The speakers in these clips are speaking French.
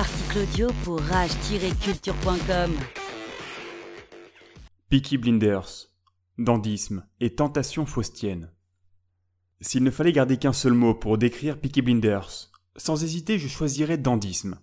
Article audio pour rage-culture.com. Blinders, dandisme et tentation faustienne. S'il ne fallait garder qu'un seul mot pour décrire Peaky Blinders, sans hésiter je choisirais dandisme.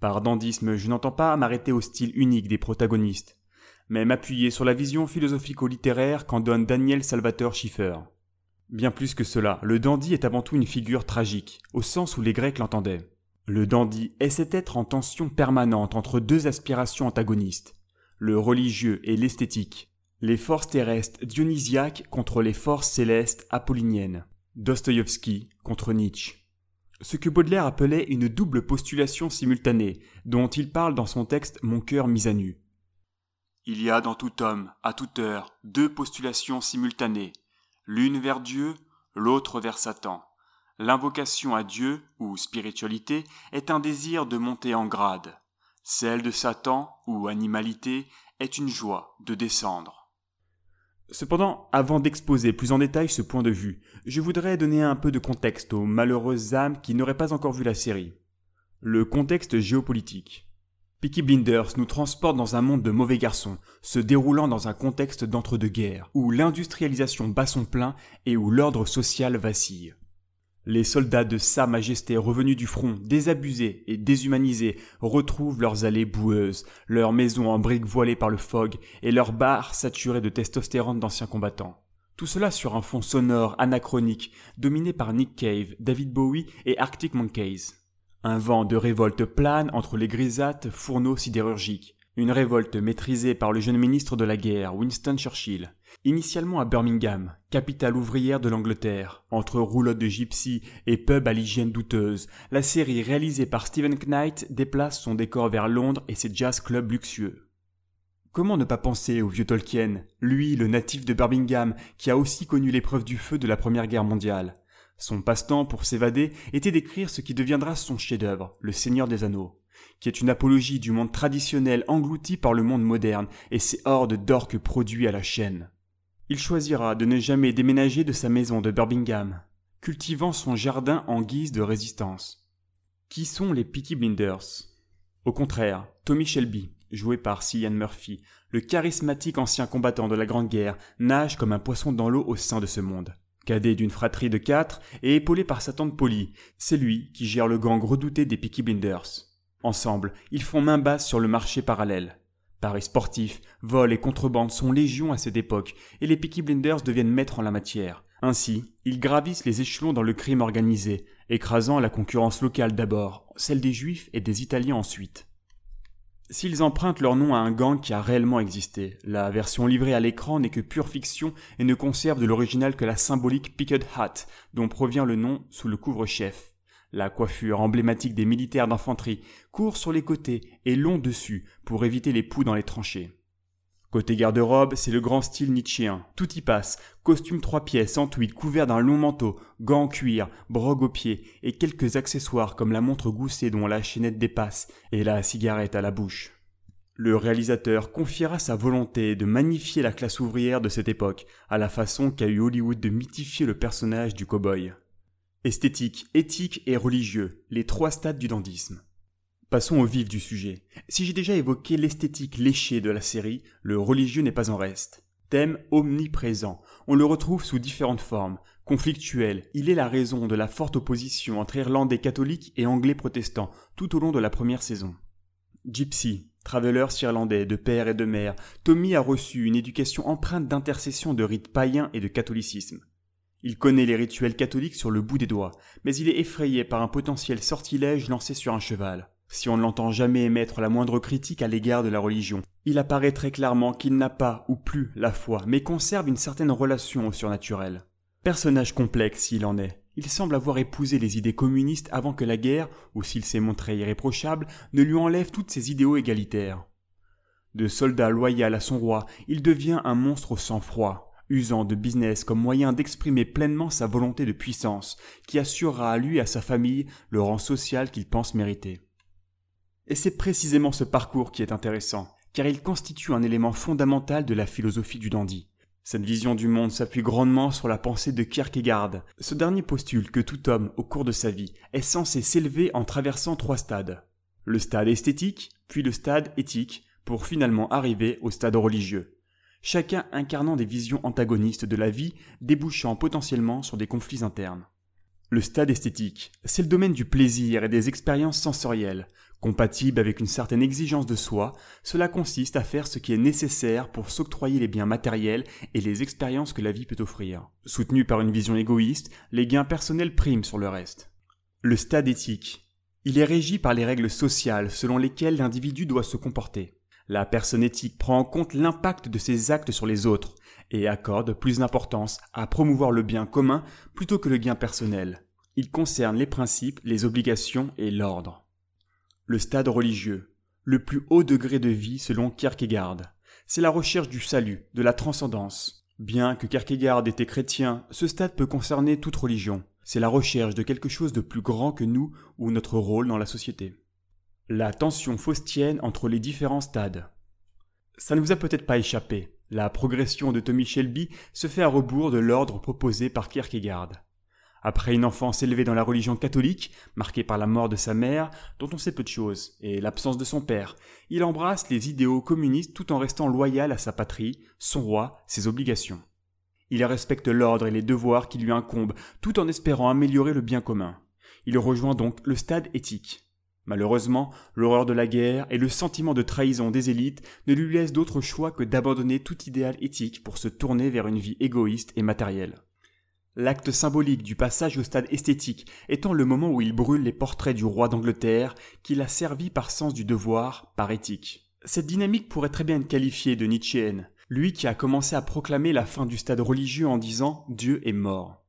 Par dandisme, je n'entends pas m'arrêter au style unique des protagonistes, mais m'appuyer sur la vision philosophico-littéraire qu'en donne Daniel Salvatore Schiffer. Bien plus que cela, le dandy est avant tout une figure tragique, au sens où les Grecs l'entendaient. Le dandy est cet être en tension permanente entre deux aspirations antagonistes, le religieux et l'esthétique, les forces terrestres dionysiaques contre les forces célestes apolliniennes, Dostoïevski contre Nietzsche. Ce que Baudelaire appelait une double postulation simultanée, dont il parle dans son texte Mon cœur mis à nu. Il y a dans tout homme, à toute heure, deux postulations simultanées, l'une vers Dieu, l'autre vers Satan. L'invocation à Dieu, ou spiritualité, est un désir de monter en grade. Celle de Satan, ou animalité, est une joie de descendre. Cependant, avant d'exposer plus en détail ce point de vue, je voudrais donner un peu de contexte aux malheureuses âmes qui n'auraient pas encore vu la série. Le contexte géopolitique. Peaky Blinders nous transporte dans un monde de mauvais garçons, se déroulant dans un contexte d'entre-deux-guerres, où l'industrialisation bat son plein et où l'ordre social vacille. Les soldats de Sa Majesté revenus du front, désabusés et déshumanisés, retrouvent leurs allées boueuses, leurs maisons en briques voilées par le fog et leurs bars saturés de testostérone d'anciens combattants. Tout cela sur un fond sonore anachronique, dominé par Nick Cave, David Bowie et Arctic Monkeys. Un vent de révolte plane entre les grisâtres fourneaux sidérurgiques. Une révolte maîtrisée par le jeune ministre de la guerre, Winston Churchill. Initialement à Birmingham, capitale ouvrière de l'Angleterre, entre roulottes de gypsy et pubs à l'hygiène douteuse, la série réalisée par Stephen Knight déplace son décor vers Londres et ses jazz clubs luxueux. Comment ne pas penser au vieux Tolkien, lui le natif de Birmingham, qui a aussi connu l'épreuve du feu de la Première Guerre mondiale? Son passe-temps pour s'évader était d'écrire ce qui deviendra son chef-d'œuvre, Le Seigneur des Anneaux, qui est une apologie du monde traditionnel englouti par le monde moderne et ses hordes d'orques produits à la chaîne. Il choisira de ne jamais déménager de sa maison de Birmingham, cultivant son jardin en guise de résistance. Qui sont les Peaky Blinders? Au contraire, Tommy Shelby, joué par Cillian Murphy, le charismatique ancien combattant de la Grande Guerre, nage comme un poisson dans l'eau au sein de ce monde cadet d'une fratrie de quatre et épaulé par sa tante Polly. C'est lui qui gère le gang redouté des Peaky Blinders. Ensemble, ils font main basse sur le marché parallèle. Paris sportif, vol et contrebande sont légions à cette époque, et les Peaky Blinders deviennent maîtres en la matière. Ainsi, ils gravissent les échelons dans le crime organisé, écrasant la concurrence locale d'abord, celle des Juifs et des Italiens ensuite. S'ils empruntent leur nom à un gang qui a réellement existé, la version livrée à l'écran n'est que pure fiction et ne conserve de l'original que la symbolique Picked Hat, dont provient le nom sous le couvre-chef. La coiffure emblématique des militaires d'infanterie court sur les côtés et long dessus pour éviter les poux dans les tranchées. Côté garde-robe, c'est le grand style nietzschéen. Tout y passe. Costume trois pièces en tweed couvert d'un long manteau, gants en cuir, brogue aux pieds et quelques accessoires comme la montre goussée dont la chaînette dépasse et la cigarette à la bouche. Le réalisateur confiera sa volonté de magnifier la classe ouvrière de cette époque, à la façon qu'a eu Hollywood de mythifier le personnage du cow-boy. Esthétique, éthique et religieux, les trois stades du dandisme. Passons au vif du sujet. Si j'ai déjà évoqué l'esthétique léchée de la série, le religieux n'est pas en reste. Thème omniprésent. On le retrouve sous différentes formes. Conflictuel, il est la raison de la forte opposition entre Irlandais catholiques et Anglais protestants tout au long de la première saison. Gypsy, travelers irlandais de père et de mère, Tommy a reçu une éducation empreinte d'intercession de rites païens et de catholicisme. Il connaît les rituels catholiques sur le bout des doigts, mais il est effrayé par un potentiel sortilège lancé sur un cheval. Si on ne l'entend jamais émettre la moindre critique à l'égard de la religion, il apparaît très clairement qu'il n'a pas ou plus la foi, mais conserve une certaine relation au surnaturel. Personnage complexe s'il en est, il semble avoir épousé les idées communistes avant que la guerre, ou s'il s'est montré irréprochable, ne lui enlève toutes ses idéaux égalitaires. De soldat loyal à son roi, il devient un monstre au sang-froid, usant de business comme moyen d'exprimer pleinement sa volonté de puissance, qui assurera à lui et à sa famille le rang social qu'il pense mériter. Et c'est précisément ce parcours qui est intéressant, car il constitue un élément fondamental de la philosophie du dandy. Cette vision du monde s'appuie grandement sur la pensée de Kierkegaard. Ce dernier postule que tout homme, au cours de sa vie, est censé s'élever en traversant trois stades. le stade esthétique, puis le stade éthique, pour finalement arriver au stade religieux. Chacun incarnant des visions antagonistes de la vie, débouchant potentiellement sur des conflits internes. Le stade esthétique, c'est le domaine du plaisir et des expériences sensorielles. Compatible avec une certaine exigence de soi, cela consiste à faire ce qui est nécessaire pour s'octroyer les biens matériels et les expériences que la vie peut offrir. Soutenu par une vision égoïste, les gains personnels priment sur le reste. Le stade éthique. Il est régi par les règles sociales selon lesquelles l'individu doit se comporter. La personne éthique prend en compte l'impact de ses actes sur les autres, et accorde plus d'importance à promouvoir le bien commun plutôt que le gain personnel. Il concerne les principes, les obligations et l'ordre. Le stade religieux, le plus haut degré de vie selon Kierkegaard, c'est la recherche du salut, de la transcendance. Bien que Kierkegaard était chrétien, ce stade peut concerner toute religion. C'est la recherche de quelque chose de plus grand que nous ou notre rôle dans la société. La tension faustienne entre les différents stades. Ça ne vous a peut-être pas échappé. La progression de Tommy Shelby se fait à rebours de l'ordre proposé par Kierkegaard. Après une enfance élevée dans la religion catholique, marquée par la mort de sa mère, dont on sait peu de choses, et l'absence de son père, il embrasse les idéaux communistes tout en restant loyal à sa patrie, son roi, ses obligations. Il respecte l'ordre et les devoirs qui lui incombent, tout en espérant améliorer le bien commun. Il rejoint donc le stade éthique. Malheureusement, l'horreur de la guerre et le sentiment de trahison des élites ne lui laissent d'autre choix que d'abandonner tout idéal éthique pour se tourner vers une vie égoïste et matérielle. L'acte symbolique du passage au stade esthétique étant le moment où il brûle les portraits du roi d'Angleterre qu'il a servi par sens du devoir, par éthique. Cette dynamique pourrait très bien être qualifiée de Nietzschéenne, lui qui a commencé à proclamer la fin du stade religieux en disant Dieu est mort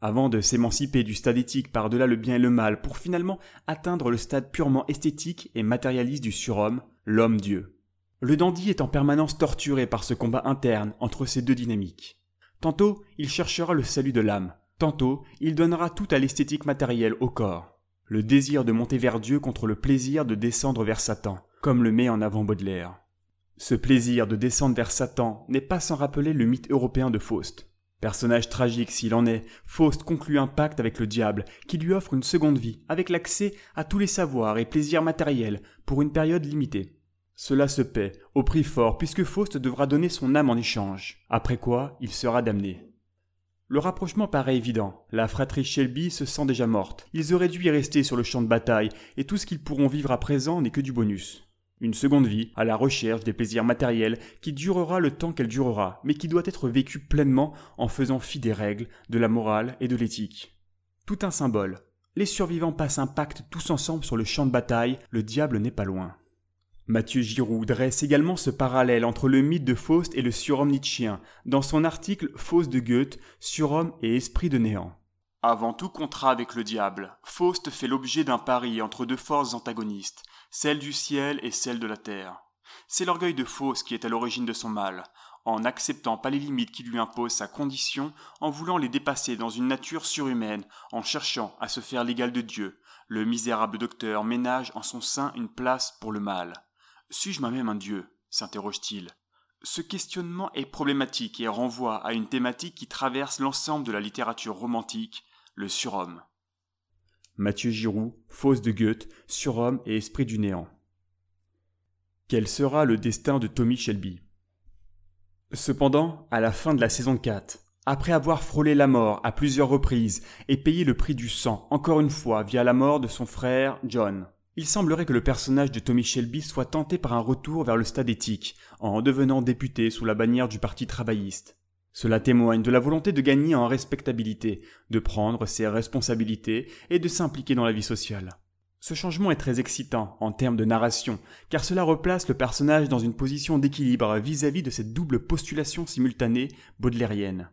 avant de s'émanciper du stade éthique par-delà le bien et le mal pour finalement atteindre le stade purement esthétique et matérialiste du surhomme, l'homme-dieu. Le dandy est en permanence torturé par ce combat interne entre ces deux dynamiques. Tantôt, il cherchera le salut de l'âme, tantôt, il donnera tout à l'esthétique matérielle au corps. Le désir de monter vers Dieu contre le plaisir de descendre vers Satan, comme le met en avant Baudelaire. Ce plaisir de descendre vers Satan n'est pas sans rappeler le mythe européen de Faust. Personnage tragique s'il en est, Faust conclut un pacte avec le diable qui lui offre une seconde vie, avec l'accès à tous les savoirs et plaisirs matériels pour une période limitée. Cela se paie, au prix fort, puisque Faust devra donner son âme en échange, après quoi il sera damné. Le rapprochement paraît évident. La fratrie Shelby se sent déjà morte. Ils auraient dû y rester sur le champ de bataille, et tout ce qu'ils pourront vivre à présent n'est que du bonus. Une seconde vie à la recherche des plaisirs matériels qui durera le temps qu'elle durera, mais qui doit être vécue pleinement en faisant fi des règles, de la morale et de l'éthique. Tout un symbole. Les survivants passent un pacte tous ensemble sur le champ de bataille, le diable n'est pas loin. Mathieu Giroud dresse également ce parallèle entre le mythe de Faust et le surhomme nietzschéen dans son article Faust de Goethe, surhomme et esprit de néant. Avant tout contrat avec le diable, Faust fait l'objet d'un pari entre deux forces antagonistes, celle du ciel et celle de la terre. C'est l'orgueil de Faust qui est à l'origine de son mal, en n'acceptant pas les limites qui lui imposent sa condition, en voulant les dépasser dans une nature surhumaine, en cherchant à se faire l'égal de Dieu, le misérable docteur ménage en son sein une place pour le mal. Suis-je moi-même un Dieu? s'interroge-t-il. Ce questionnement est problématique et renvoie à une thématique qui traverse l'ensemble de la littérature romantique, le surhomme. Mathieu Giroud, Fausse de Goethe, Surhomme et Esprit du néant. Quel sera le destin de Tommy Shelby? Cependant, à la fin de la saison 4, après avoir frôlé la mort à plusieurs reprises et payé le prix du sang encore une fois via la mort de son frère John, il semblerait que le personnage de Tommy Shelby soit tenté par un retour vers le stade éthique, en devenant député sous la bannière du Parti travailliste. Cela témoigne de la volonté de gagner en respectabilité, de prendre ses responsabilités et de s'impliquer dans la vie sociale. Ce changement est très excitant en termes de narration, car cela replace le personnage dans une position d'équilibre vis-à-vis de cette double postulation simultanée baudelairienne.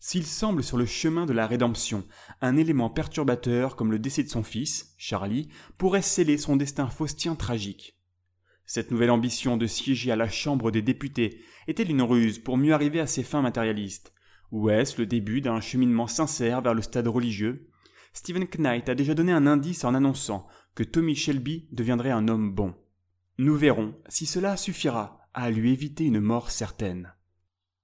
S'il semble sur le chemin de la rédemption, un élément perturbateur comme le décès de son fils, Charlie, pourrait sceller son destin faustien tragique. Cette nouvelle ambition de siéger à la Chambre des députés est-elle une ruse pour mieux arriver à ses fins matérialistes Ou est-ce le début d'un cheminement sincère vers le stade religieux? Stephen Knight a déjà donné un indice en annonçant que Tommy Shelby deviendrait un homme bon. Nous verrons si cela suffira à lui éviter une mort certaine.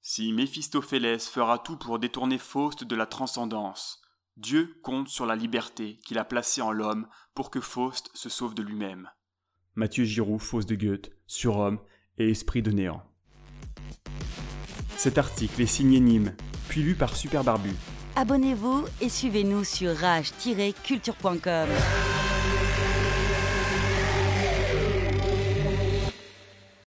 Si Méphistophélès fera tout pour détourner Faust de la transcendance, Dieu compte sur la liberté qu'il a placée en l'homme pour que Faust se sauve de lui-même. Mathieu Giroux, Faust de Goethe, Surhomme et Esprit de néant. Cet article est signé Nîmes, puis lu par Super Barbu. Abonnez-vous et suivez-nous sur rage-culture.com.